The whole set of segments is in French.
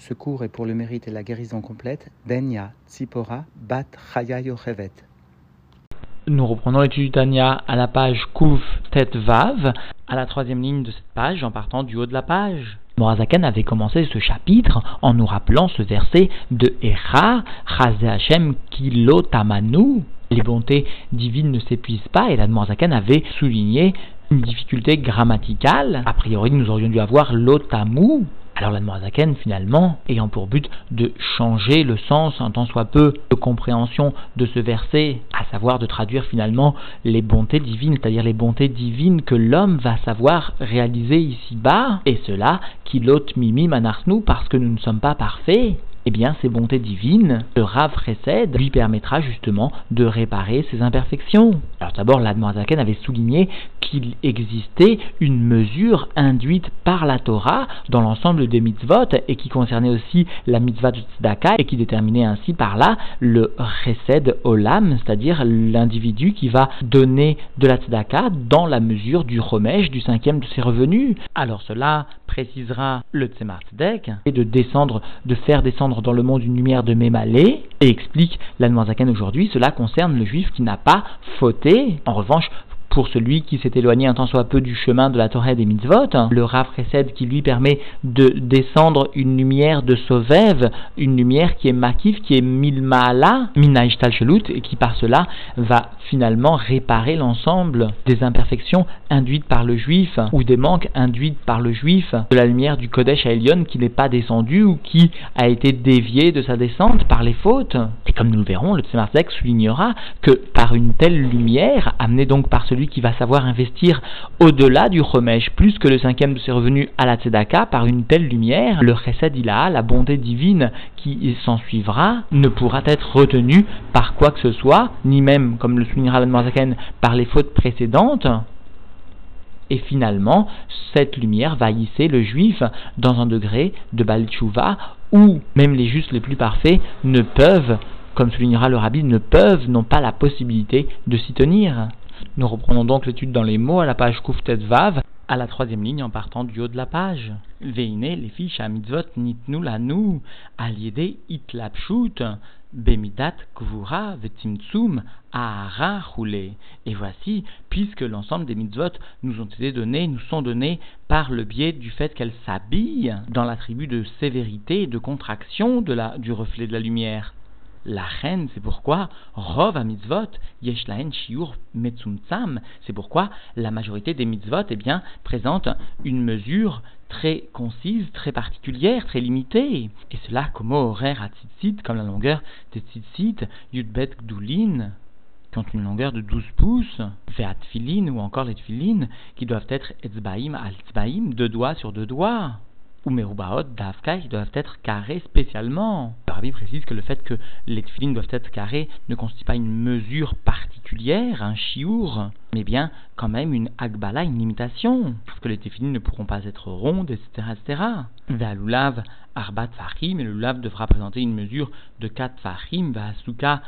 Ce cours est pour le mérite et la guérison complète Bat Chaya Yochevet. Nous reprenons l'étude du Tanya à la page Kouf Tet Vav, à la troisième ligne de cette page, en partant du haut de la page. Morazaken avait commencé ce chapitre en nous rappelant ce verset de Echa, Chazé Hashem Kilo Tamanu. Les bontés divines ne s'épuisent pas et la Morazaken avait souligné une difficulté grammaticale. A priori, nous aurions dû avoir l'otamu, alors l'Admorazaken, finalement, ayant pour but de changer le sens, en tant soit peu, de compréhension de ce verset, à savoir de traduire finalement les bontés divines, c'est-à-dire les bontés divines que l'homme va savoir réaliser ici-bas, et cela, l'ôte mimi manarsnou, parce que nous ne sommes pas parfaits, eh ces bontés divines, le Rav lui permettra justement de réparer ses imperfections. Alors d'abord, l'Admorazaken avait souligné qu'il existait une mesure induite par la Torah dans l'ensemble des mitzvot et qui concernait aussi la mitzvah de tzedaka et qui déterminait ainsi par là le Chesed Olam, c'est-à-dire l'individu qui va donner de la tzedaka dans la mesure du remèche du cinquième de ses revenus. Alors cela précisera le Tzemar Tzedek et de descendre, de faire descendre dans le monde une lumière de Mémalé, et explique l'Anne aujourd'hui, cela concerne le juif qui n'a pas fauté. En revanche, pour celui qui s'est éloigné un temps soit peu du chemin de la Torah des mitzvot, le Rav précède qui lui permet de descendre une lumière de Sovev, une lumière qui est makif, qui est milmaala, minaishtal shelut, et qui par cela va finalement réparer l'ensemble des imperfections induites par le juif, ou des manques induits par le juif, de la lumière du Kodesh à qui n'est pas descendu ou qui a été dévié de sa descente par les fautes. Et comme nous le verrons, le Tzemar soulignera que par une telle lumière, amenée donc par celui qui va savoir investir au-delà du remèche, plus que le cinquième de ses revenus à la tzedaka, par une telle lumière, le chesed la bonté divine qui s'en suivra, ne pourra être retenu par quoi que ce soit, ni même, comme le soulignera l'Admarzaken, par les fautes précédentes. Et finalement, cette lumière va hisser le juif dans un degré de Balchouva où même les justes les plus parfaits ne peuvent, comme soulignera le rabbi, ne peuvent, n'ont pas la possibilité de s'y tenir. Nous reprenons donc l'étude dans les mots à la page Kuftet Vav, à la troisième ligne en partant du haut de la page. Veine les fiches à mitzvot nitnu lanu, aliede bemidat kvura vetimtsum ahara roulé. Et voici, puisque l'ensemble des mitzvot nous ont été donnés, nous sont donnés par le biais du fait qu'elles s'habillent dans l'attribut de sévérité et de contraction du reflet de la lumière. La reine, c'est pourquoi Rov à mitzvot, yeshlaen shiur metzumtzam, c'est pourquoi la majorité des mitzvot eh bien, présente une mesure très concise, très particulière, très limitée. Et cela comme horaire à tzitzit, comme la longueur des tzitzit, yudbet gdulin, qui ont une longueur de 12 pouces, veat ou encore les tfilin, qui doivent être etzbaim al tzbaim, deux doigts sur deux doigts ou merubaot d'Afka qui doivent être carrés spécialement. Le précise que le fait que les tefilines doivent être carrés ne constitue pas une mesure particulière, un chiour, mais bien quand même une agbala, une limitation, parce que les tefilines ne pourront pas être rondes, etc. etc. Ve'alulav arbat fahim, et le lulav devra présenter une mesure de 4 fahim, ve'asuka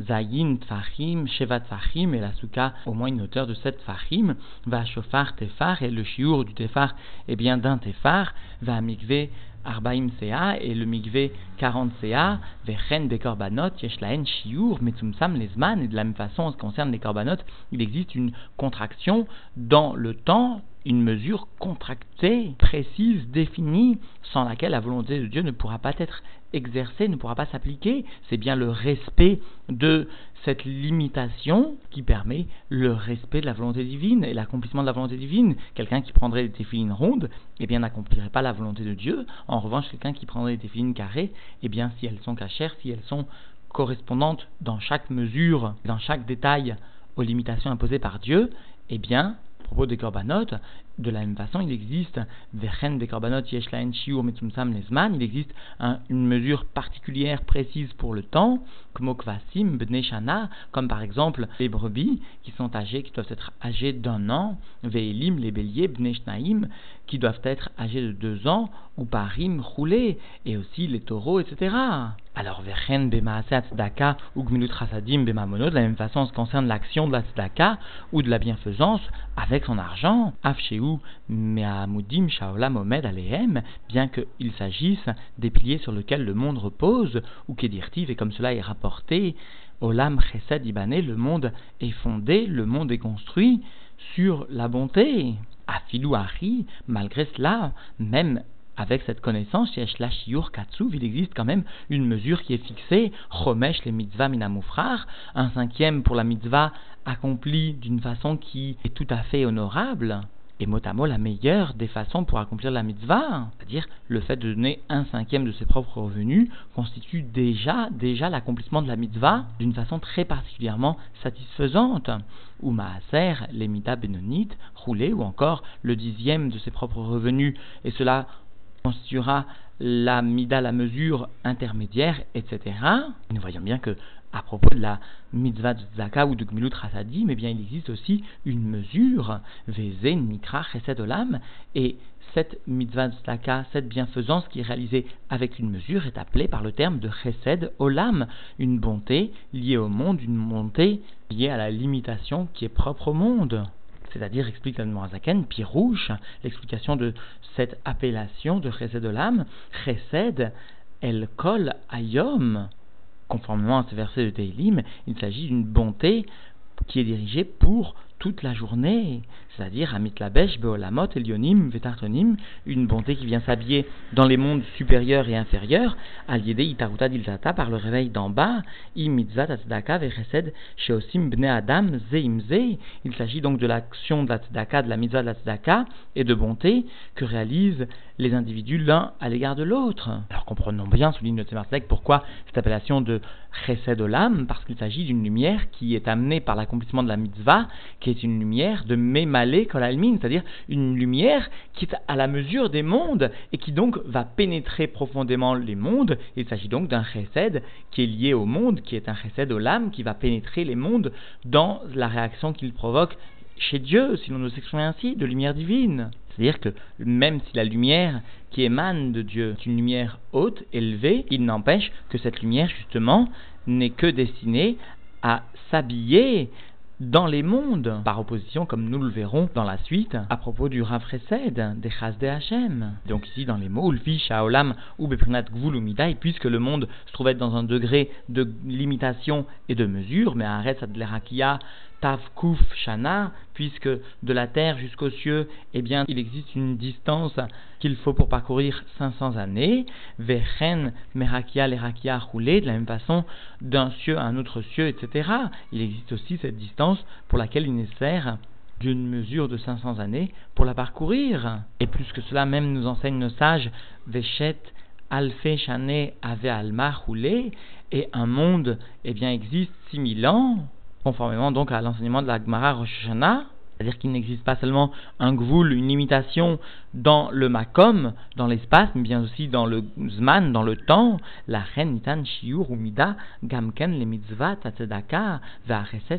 Zayin Tfachim, Sheva Tfachim, et la Souka au moins une hauteur de 7 Tfachim, va Shofar Tefar, et le Shiur du Tefar est bien d'un Tefar, va Mikve Arbaim Sea, et le Mikve 40 Sea, Vechen des Korbanot, Yeshlaen Shiur, Metzumsam Lesman, et de la même façon, en ce qui concerne les Korbanot, il existe une contraction dans le temps une mesure contractée, précise, définie, sans laquelle la volonté de Dieu ne pourra pas être exercée, ne pourra pas s'appliquer. C'est bien le respect de cette limitation qui permet le respect de la volonté divine et l'accomplissement de la volonté divine. Quelqu'un qui prendrait des téfilines rondes, eh bien, n'accomplirait pas la volonté de Dieu. En revanche, quelqu'un qui prendrait des téfilines carrées, eh bien, si elles sont cachères, si elles sont correspondantes dans chaque mesure, dans chaque détail aux limitations imposées par Dieu, eh bien, propos des korbanot, de la même façon, il existe vechen des korbanot yeshlaen shiur metzumsam lesman, il existe une mesure particulière précise pour le temps, comme okvasim bneshana, comme par exemple les brebis qui sont âgées, qui doivent être âgées d'un an, veilim les béliers bneshnaim, qui doivent être âgés de deux ans, ou parim roulés, et aussi les taureaux, etc. Alors, vechen bemaaset tzedaka ou gmilut chasadim bemamono, de la même façon, en ce qui concerne l'action de la tzedaka ou de la bienfaisance avec son argent, afsheu Me'amudim Shaolam Omed Alehem, bien qu'il s'agisse des piliers sur lesquels le monde repose, ou Kedirtiv, et comme cela est rapporté, Olam Chesed Ibané, le monde est fondé, le monde est construit sur la bonté. Afilou Ari, malgré cela, même avec cette connaissance, il existe quand même une mesure qui est fixée, Chomesh les mitzvah minamufrar, un cinquième pour la mitzvah accomplie d'une façon qui est tout à fait honorable, et mot à mot la meilleure des façons pour accomplir la mitzvah, c'est-à-dire le fait de donner un cinquième de ses propres revenus, constitue déjà, déjà l'accomplissement de la mitzvah d'une façon très particulièrement satisfaisante. Ou maaser, l'émita bénonite, roulé, ou encore le dixième de ses propres revenus, et cela constituera la mida, la mesure intermédiaire, etc. nous voyons bien que à propos de la mitzvah Zaka ou de Gmilut Rasadi, mais bien il existe aussi une mesure, Veze Nikra Chesed Olam, et cette mitzvah Zaka, cette bienfaisance qui est réalisée avec une mesure, est appelée par le terme de Chesed Olam, une bonté liée au monde, une bonté liée à la limitation qui est propre au monde c'est-à-dire, explique l'Admorazaken, Pirouche, l'explication de cette appellation de Chesed l'âme, Chesed, El Kol Ayom, conformément à ce verset de Teilim, il s'agit d'une bonté qui est dirigée pour toute la journée, c'est-à-dire Amit Labesh, Beolamot, Elionim, Vetartonim, une bonté qui vient s'habiller dans les mondes supérieurs et inférieurs, Aliede Itaruta Dilzata, par le réveil d'en bas, Imitzat Atzdaka Vechesed, Sheosim Bne Adam, Zeimze. Il s'agit donc de l'action de la Tzedaka, de la mitzvah de la Tzedaka et de bonté que réalisent les individus l'un à l'égard de l'autre. Alors comprenons bien, souligne le Tzemar pourquoi cette appellation de Chesed Olam, parce qu'il s'agit d'une lumière qui est amenée par l'accomplissement de la mitzvah, qui est une lumière de C'est-à-dire une lumière qui est à la mesure des mondes et qui donc va pénétrer profondément les mondes. Il s'agit donc d'un Chesed qui est lié au monde, qui est un Chesed Olam qui va pénétrer les mondes dans la réaction qu'il provoque chez Dieu, si l'on nous exprime ainsi, de lumière divine. C'est-à-dire que même si la lumière qui émane de Dieu est une lumière haute, élevée, il n'empêche que cette lumière, justement, n'est que destinée à s'habiller dans les mondes, par opposition, comme nous le verrons dans la suite, à propos du Rav des Chas de Hachem. Donc ici, dans les mots, Ulfi, Shaolam, ou Beprinat Gvul puisque le monde se trouvait dans un degré de limitation et de mesure, mais Aretz Adlerakia, Tavkuf Shana, puisque de la terre jusqu'aux cieux, eh bien, il existe une distance qu'il faut pour parcourir 500 années. Vechen Merakia Lerakia roulé, de la même façon, d'un cieux à un autre cieux, etc. Il existe aussi cette distance pour laquelle il est nécessaire d'une mesure de 500 années pour la parcourir. Et plus que cela, même nous enseignent nos sages, Veshet Alfe Shane Ave Alma roulé, et un monde, eh bien, existe 6000 ans conformément donc à l'enseignement de la Gemara Rosh c'est-à-dire qu'il n'existe pas seulement un gvoul, une imitation dans le makom, dans l'espace, mais bien aussi dans le zman, dans le temps, la reine nitan shiur umida gamken le mitzvah tatzedaka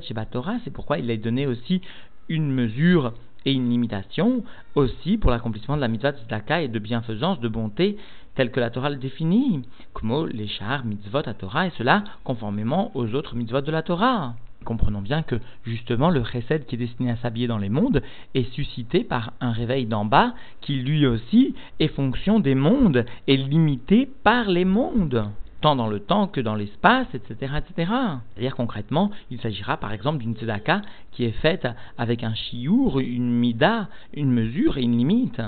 shebatora, c'est pourquoi il a donné aussi une mesure et une limitation aussi pour l'accomplissement de la mitzvah tzedaka et de bienfaisance, de bonté, telle que la Torah le définit, comme les chars mitzvot à Torah, et cela conformément aux autres mitzvot de la Torah. Comprenons bien que justement le chesed qui est destiné à s'habiller dans les mondes est suscité par un réveil d'en bas qui lui aussi est fonction des mondes et limité par les mondes tant dans le temps que dans l'espace, etc., etc. C'est-à-dire concrètement, il s'agira par exemple d'une tzedaka qui est faite avec un chiour, une mida, une mesure et une limite.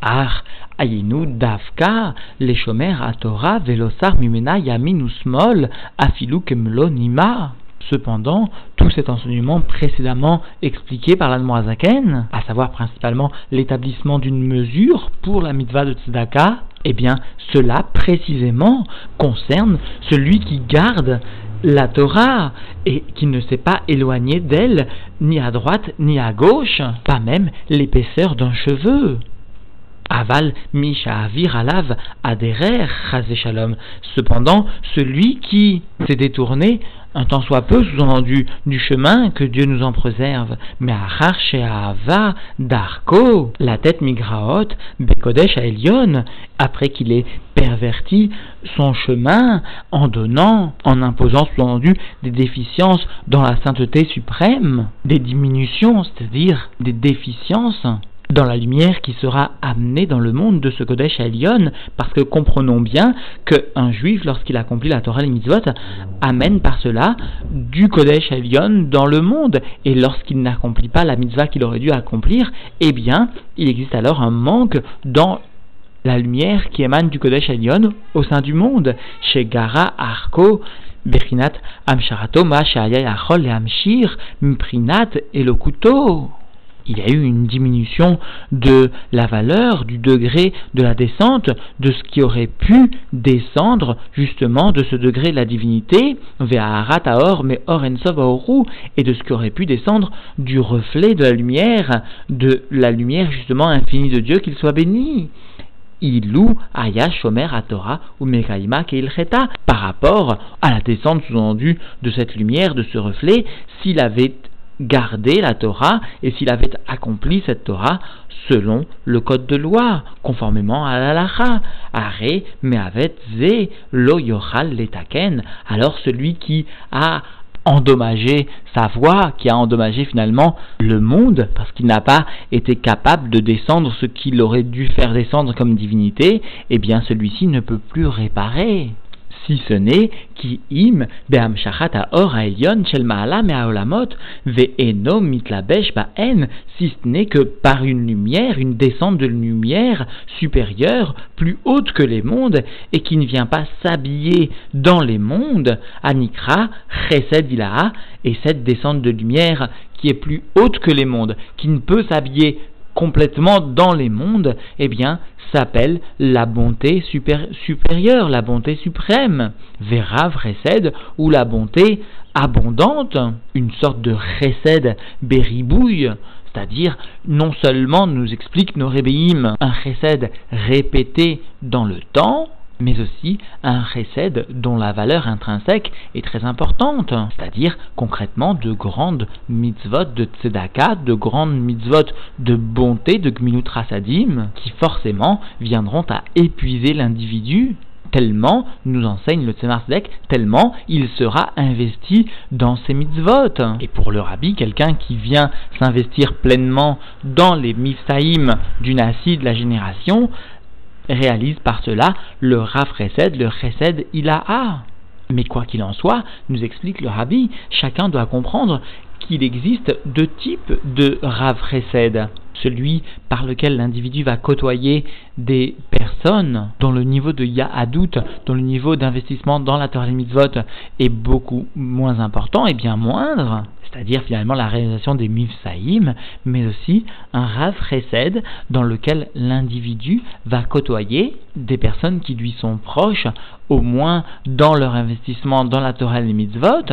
Ar ayinu davka les à Torah velosar mimena yamin smol afilu kemlo. Cependant, tout cet enseignement précédemment expliqué par l'Admoazaken, à savoir principalement l'établissement d'une mesure pour la mitzvah de Tzedaka, eh bien, cela précisément concerne celui qui garde la Torah et qui ne s'est pas éloigné d'elle ni à droite ni à gauche, pas même l'épaisseur d'un cheveu. Aval Misha Avir Alav Aderer Shalom. Cependant, celui qui s'est détourné un temps soit peu sous-entendu du chemin que Dieu nous en préserve. Mais à Ava Darko, la tête migraot, Bekodesh à Elion, après qu'il ait perverti son chemin en donnant, en imposant sous-entendu des déficiences dans la sainteté suprême, des diminutions, c'est-à-dire des déficiences dans la lumière qui sera amenée dans le monde de ce Kodesh Elion, parce que comprenons bien qu'un juif, lorsqu'il accomplit la Torah et mitzvot, amène par cela du Kodesh Elion dans le monde, et lorsqu'il n'accomplit pas la mitzvah qu'il aurait dû accomplir, eh bien, il existe alors un manque dans la lumière qui émane du Kodesh Elion au sein du monde, chez Gara Arko, Bechinat Amsharato Ma Achol et Amshir Mprinat et le couteau il y a eu une diminution de la valeur, du degré de la descente, de ce qui aurait pu descendre justement de ce degré de la divinité, mais et de ce qui aurait pu descendre du reflet de la lumière, de la lumière justement infinie de Dieu, qu'il soit béni. Ilou Aya Shomer Torah ou Mekaima Keilcheta par rapport à la descente sous-endue de cette lumière, de ce reflet, s'il avait gardé la Torah et s'il avait accompli cette Torah selon le code de loi, conformément à l'alacha. Are meavet ze lo yochal letaken. Alors celui qui a endommagé sa voix, qui a endommagé finalement le monde, parce qu'il n'a pas été capable de descendre ce qu'il aurait dû faire descendre comme divinité, eh bien celui-ci ne peut plus réparer si ce n'est qui be'am shel ma'ala mitlabesh ba'en, si ce n'est que par une lumière, une descente de lumière supérieure, plus haute que les mondes, et qui ne vient pas s'habiller dans les mondes, anikra chesed et cette descente de lumière qui est plus haute que les mondes, qui ne peut s'habiller complètement dans les mondes, eh bien, s'appelle la bonté supérieure, la bonté suprême, vera vresed, ou la bonté abondante, une sorte de chesed beribouille, c'est-à-dire non seulement nous explique nos rébéim un chesed répété dans le temps, mais aussi un chesed dont la valeur intrinsèque est très importante, c'est-à-dire concrètement de grandes mitzvot de tzedaka, de grandes mitzvot de bonté, de gminut rasadim, qui forcément viendront à épuiser l'individu tellement, nous enseigne le Tzemar tellement il sera investi dans ces mitzvot. Et pour le rabbi, quelqu'un qui vient s'investir pleinement dans les mifsaïm du nasi de la génération, réalise par cela le Rav Chesed, le Chesed Ilaha. Mais quoi qu'il en soit, nous explique le Rabbi, chacun doit comprendre qu'il existe deux types de Rav. Celui par lequel l'individu va côtoyer des personnes dont le niveau de Yahadout, dont le niveau d'investissement dans la Torah Mitzvot est beaucoup moins important et bien moindre. C'est-à-dire finalement la réalisation des mifsaïm, mais aussi un rav chesed dans lequel l'individu va côtoyer des personnes qui lui sont proches, au moins dans leur investissement dans la Torah et mitzvot,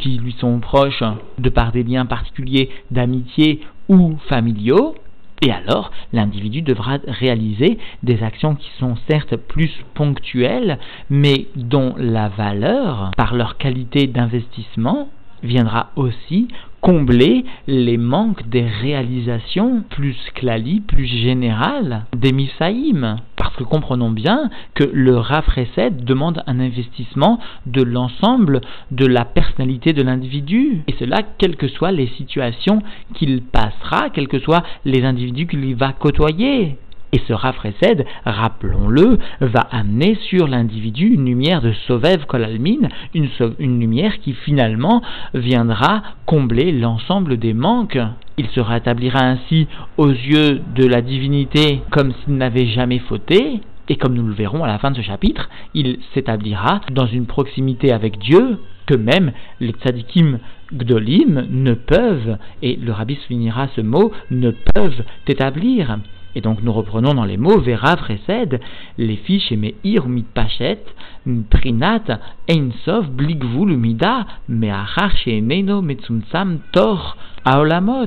qui lui sont proches de par des liens particuliers d'amitié ou familiaux, et alors, l'individu devra réaliser des actions qui sont certes plus ponctuelles, mais dont la valeur, par leur qualité d'investissement, viendra aussi combler les manques des réalisations plus clali, plus générales des Misaïm. Parce que comprenons bien que le Rafreset demande un investissement de l'ensemble de la personnalité de l'individu. Et cela, quelles que soient les situations qu'il passera, quels que soient les individus qu'il va côtoyer. Et ce rafresed, rappelons-le, va amener sur l'individu une lumière de Sovev Kolalmin, une, une lumière qui finalement viendra combler l'ensemble des manques. Il se rétablira ainsi aux yeux de la divinité comme s'il n'avait jamais fauté, et comme nous le verrons à la fin de ce chapitre, il s'établira dans une proximité avec Dieu que même les tzadikim gdolim ne peuvent, et le rabbi soulignera ce mot, ne peuvent établir. Et donc nous reprenons dans les mots Vera Vresed, les fiches et Meir Mitpachet, Prinat, Einsov, Bligvul, Mida, Meachar, Neno, Metsumsam, Tor, Aolamot.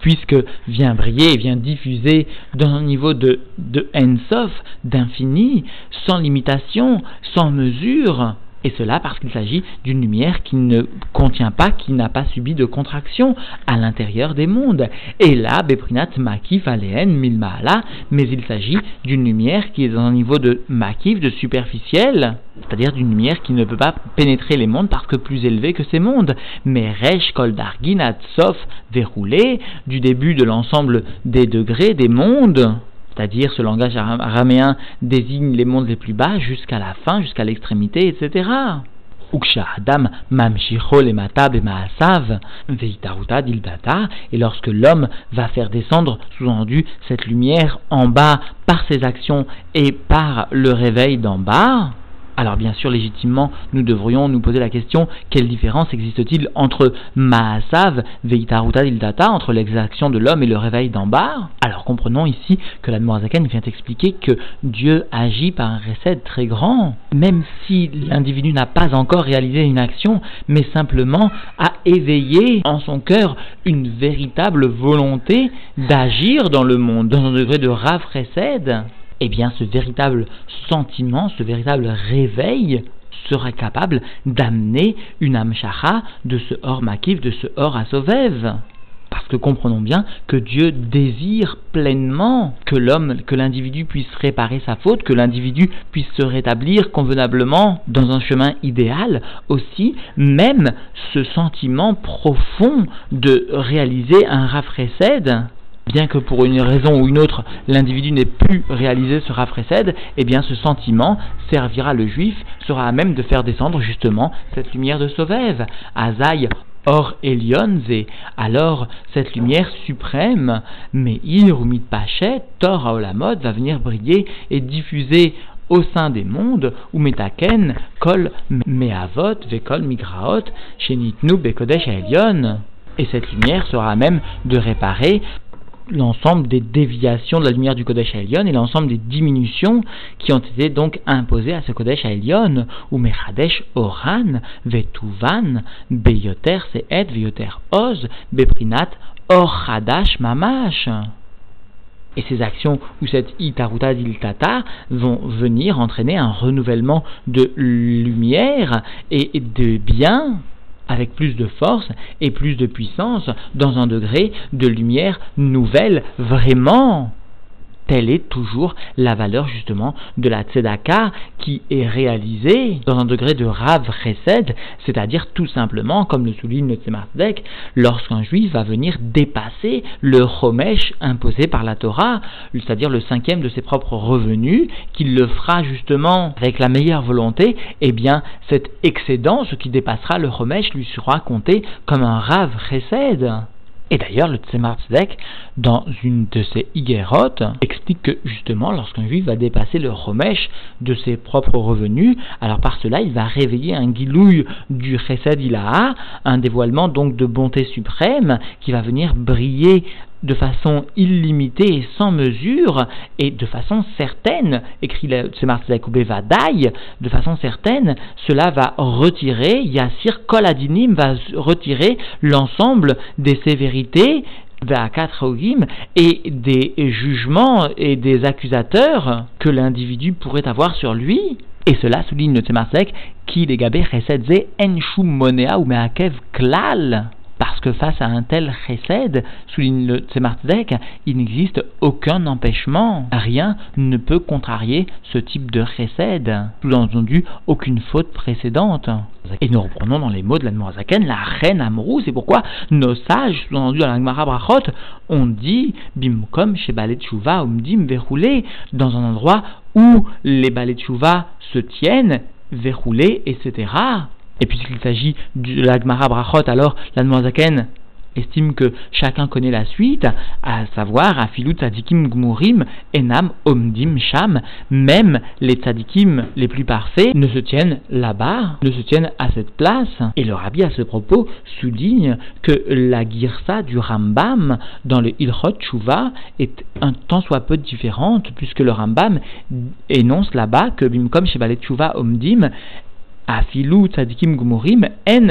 Puisque vient briller, vient diffuser dans un niveau de, de Ensof, d'infini, sans limitation, sans mesure, Et cela parce qu'il s'agit d'une lumière qui ne contient pas, qui n'a pas subi de contraction à l'intérieur des mondes. Et là, Beprinat Makif Aleen Milmaala, mais il s'agit d'une lumière qui est dans un niveau de Makif, de superficiel, c'est-à-dire d'une lumière qui ne peut pas pénétrer les mondes parce que plus élevée que ces mondes. Mais Resh Kol Dargin Sof verroulé du début de l'ensemble des degrés des mondes c'est-à-dire ce langage araméen désigne les mondes les plus bas jusqu'à la fin, jusqu'à l'extrémité, etc. Et lorsque l'homme va faire descendre, sous-entendu, cette lumière en bas par ses actions et par le réveil d'en bas, alors bien sûr, légitimement, nous devrions nous poser la question quelle différence existe-t-il entre Maasav, Veitaruta Dildata, entre l'exaction de l'homme et le réveil d'en bas? Alors comprenons ici que la Morazaken vient expliquer que Dieu agit par un recède très grand, même si l'individu n'a pas encore réalisé une action, mais simplement a éveillé en son cœur une véritable volonté d'agir dans le monde, dans un degré de Rav eh bien ce véritable sentiment, ce véritable réveil sera capable d'amener une amshacha de ce hors makif, de ce hors asovev. Parce que comprenons bien que Dieu désire pleinement que l'homme, que l'individu puisse réparer sa faute, que l'individu puisse se rétablir convenablement dans un chemin idéal. Aussi, même ce sentiment profond de réaliser un rafraîcède, bien que pour une raison ou une autre l'individu n'ait pu réaliser ce rafraîcède, eh bien ce sentiment servira le juif, sera à même de faire descendre justement cette lumière de Sauvève. Azaï Or Elionze, alors cette lumière suprême, Meir ou Mitpachet, Tor Aolamod, va venir briller et diffuser au sein des mondes, ou Metaken, Kol Meavot, Vekol Migraot, Shenitnu Bekodesh Elion. Et cette lumière sera à même de réparer l'ensemble des déviations de la lumière du Kodesh Elion et l'ensemble des diminutions qui ont été donc imposées à ce Kodesh Elion, ou Mechadesh Oran, Vetuvan, Beyoter Seet, Veyoter Oz, Beprinat, Or Mamash. Et ces actions ou cette itaruta diltata vont venir entraîner un renouvellement de lumière et de bien avec plus de force et plus de puissance dans un degré de lumière nouvelle vraiment. Telle est toujours la valeur justement de la tzedaka qui est réalisée dans un degré de rav chesed, c'est-à-dire tout simplement, comme le souligne le Tzemardek, lorsqu'un juif va venir dépasser le chomesh imposé par la Torah, c'est-à-dire le cinquième de ses propres revenus, qu'il le fera justement avec la meilleure volonté, eh bien cet excédent, ce qui dépassera le chomesh, lui sera compté comme un rav chesed. Et d'ailleurs, le Tzemar Tzedek, dans une de ses Igerot, explique que justement, lorsqu'un juif va dépasser le Romesh de ses propres revenus, alors par cela, il va réveiller un guilouille du Chesed Ilaha, un dévoilement donc de bonté suprême qui va venir briller de façon illimitée et sans mesure, et de façon certaine, écrit le Vadaï, de façon certaine, cela va retirer, Yassir Koladinim va retirer l'ensemble des sévérités et des jugements et des accusateurs que l'individu pourrait avoir sur lui. Et cela souligne le Tzemarsek qui les gabé chesed enshum monea ou meakev klal parce que face à un tel chesed, souligne le Tzemardek, il n'existe aucun empêchement. Rien ne peut contrarier ce type de chesed. Sous-entendu, aucune faute précédente. Et nous reprenons dans les mots de l'Admorazaken la reine Amrou. C'est pourquoi nos sages, sous-entendu dans la Brachot, ont dit Bimkom chez Balet Chouva, Umdim verroulé, dans un endroit où les Balet se tiennent, verroulés, etc. Et puisqu'il s'agit de la Gemara Brachot, alors la Zaken estime que chacun connaît la suite, à savoir Afilut Tzadikim Gmurim Enam Omdim Sham, même les Tzadikim les plus parfaits ne se tiennent là-bas, ne se tiennent à cette place. Et le Rabbi à ce propos souligne que la Girsa du Rambam dans le Ilchot Tshuva est un tant soit peu différente, puisque le Rambam énonce là-bas que Bimkom Shebalet Tshuva Omdim Afilu tzadikim gumurim en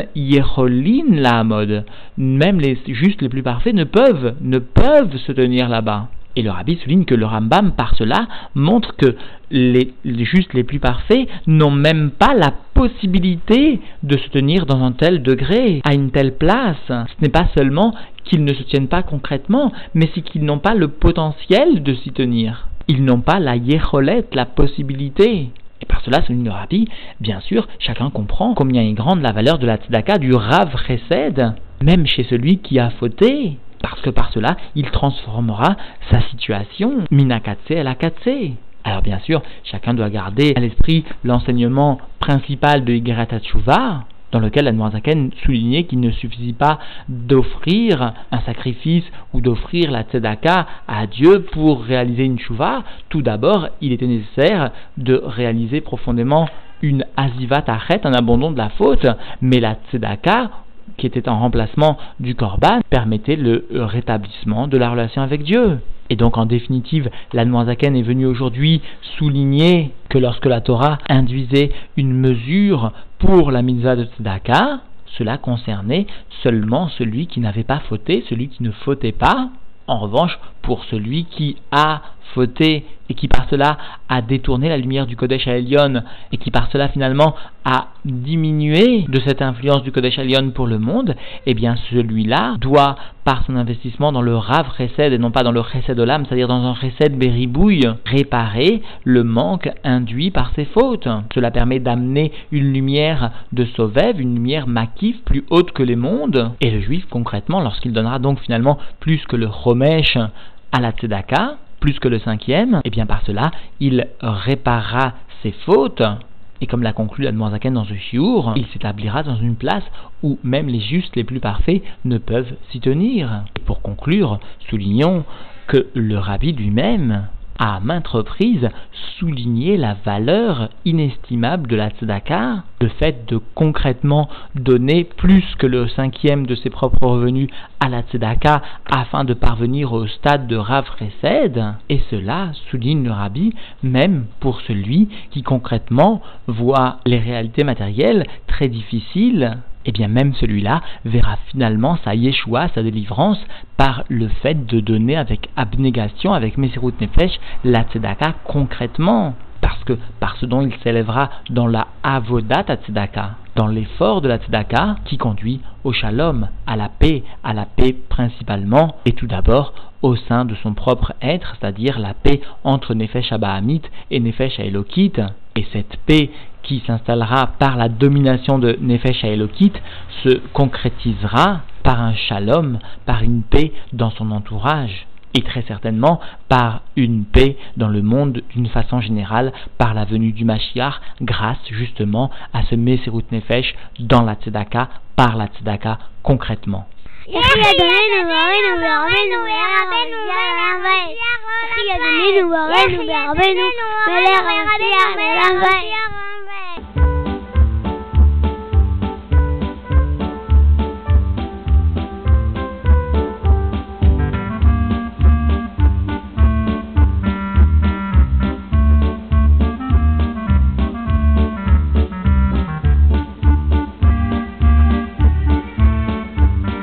la mode. Même les justes les plus parfaits ne peuvent, ne peuvent se tenir là-bas. Et le rabbi souligne que le Rambam, par cela, montre que les, les justes les plus parfaits n'ont même pas la possibilité de se tenir dans un tel degré, à une telle place. Ce n'est pas seulement qu'ils ne se tiennent pas concrètement, mais c'est qu'ils n'ont pas le potentiel de s'y tenir. Ils n'ont pas la yécholette, la possibilité. Et par cela, selon le bien sûr, chacun comprend combien est grande la valeur de la tzedaka, du Rav Chesed, même chez celui qui a fauté parce que par cela, il transformera sa situation. Minakatse à la Alors bien sûr, chacun doit garder à l'esprit l'enseignement principal de Igeret dans lequel Admorazaken soulignait qu'il ne suffisait pas d'offrir un sacrifice ou d'offrir la tzedaka à Dieu pour réaliser une chouva. Tout d'abord, il était nécessaire de réaliser profondément une azivat achet, un abandon de la faute, mais la tzedaka qui était en remplacement du korban, permettait le rétablissement de la relation avec Dieu. Et donc, en définitive, l'Anmoazaken est venu aujourd'hui souligner que lorsque la Torah induisait une mesure pour la mitzvah de Tzedaka, cela concernait seulement celui qui n'avait pas fauté, celui qui ne fautait pas. En revanche, pour celui qui a fauté et qui par cela a détourné la lumière du Kodesh Elion et qui par cela finalement a diminué de cette influence du Kodesh Elion pour le monde, eh bien celui-là doit, par son investissement dans le Rav Chesed et non pas dans le Chesed Olam, c'est-à-dire dans un Chesed Beribouille, réparer le manque induit par ses fautes. Cela permet d'amener une lumière de Sovev, une lumière makif plus haute que les mondes. Et le juif, concrètement, lorsqu'il donnera donc finalement plus que le Chomesh à la Tzedaka, plus que le cinquième, et eh bien par cela, il réparera ses fautes. Et comme l'a conclu Admorazaken dans ce chiour, il s'établira dans une place où même les justes les plus parfaits ne peuvent s'y tenir. Et pour conclure, soulignons que le rabbi lui-même à maintes reprises souligné la valeur inestimable de la tzedaka, le fait de concrètement donner plus que le cinquième de ses propres revenus à la tzedaka afin de parvenir au stade de Rav et cela, souligne le rabbi, même pour celui qui concrètement voit les réalités matérielles très difficiles eh bien même celui-là verra finalement sa Yeshua, sa délivrance, par le fait de donner avec abnégation, avec Mesirut Nefesh, la Tzedaka concrètement. Parce que par ce dont il s'élèvera dans la Avodat Tzedaka, dans l'effort de la Tzedaka qui conduit au shalom, à la paix, à la paix principalement, et tout d'abord au sein de son propre être, c'est-à-dire la paix entre Nefesh Abahamit et Nefesh Elokit. Et cette paix qui s'installera par la domination de Nefesh Elokit se concrétisera par un shalom, par une paix dans son entourage et très certainement par une paix dans le monde d'une façon générale, par la venue du Mashiach, grâce justement à ce Meserut Nefesh dans la Tzedaka, par la Tzedaka concrètement. back.